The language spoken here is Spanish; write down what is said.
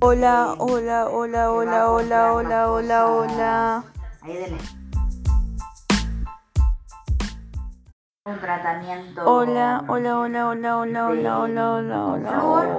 Hola, hola, hola, hola, hola, hola, hola, hola. Ahí. Un tratamiento. Hola, hola, hola, hola, hola, hola, hola, hola, hola,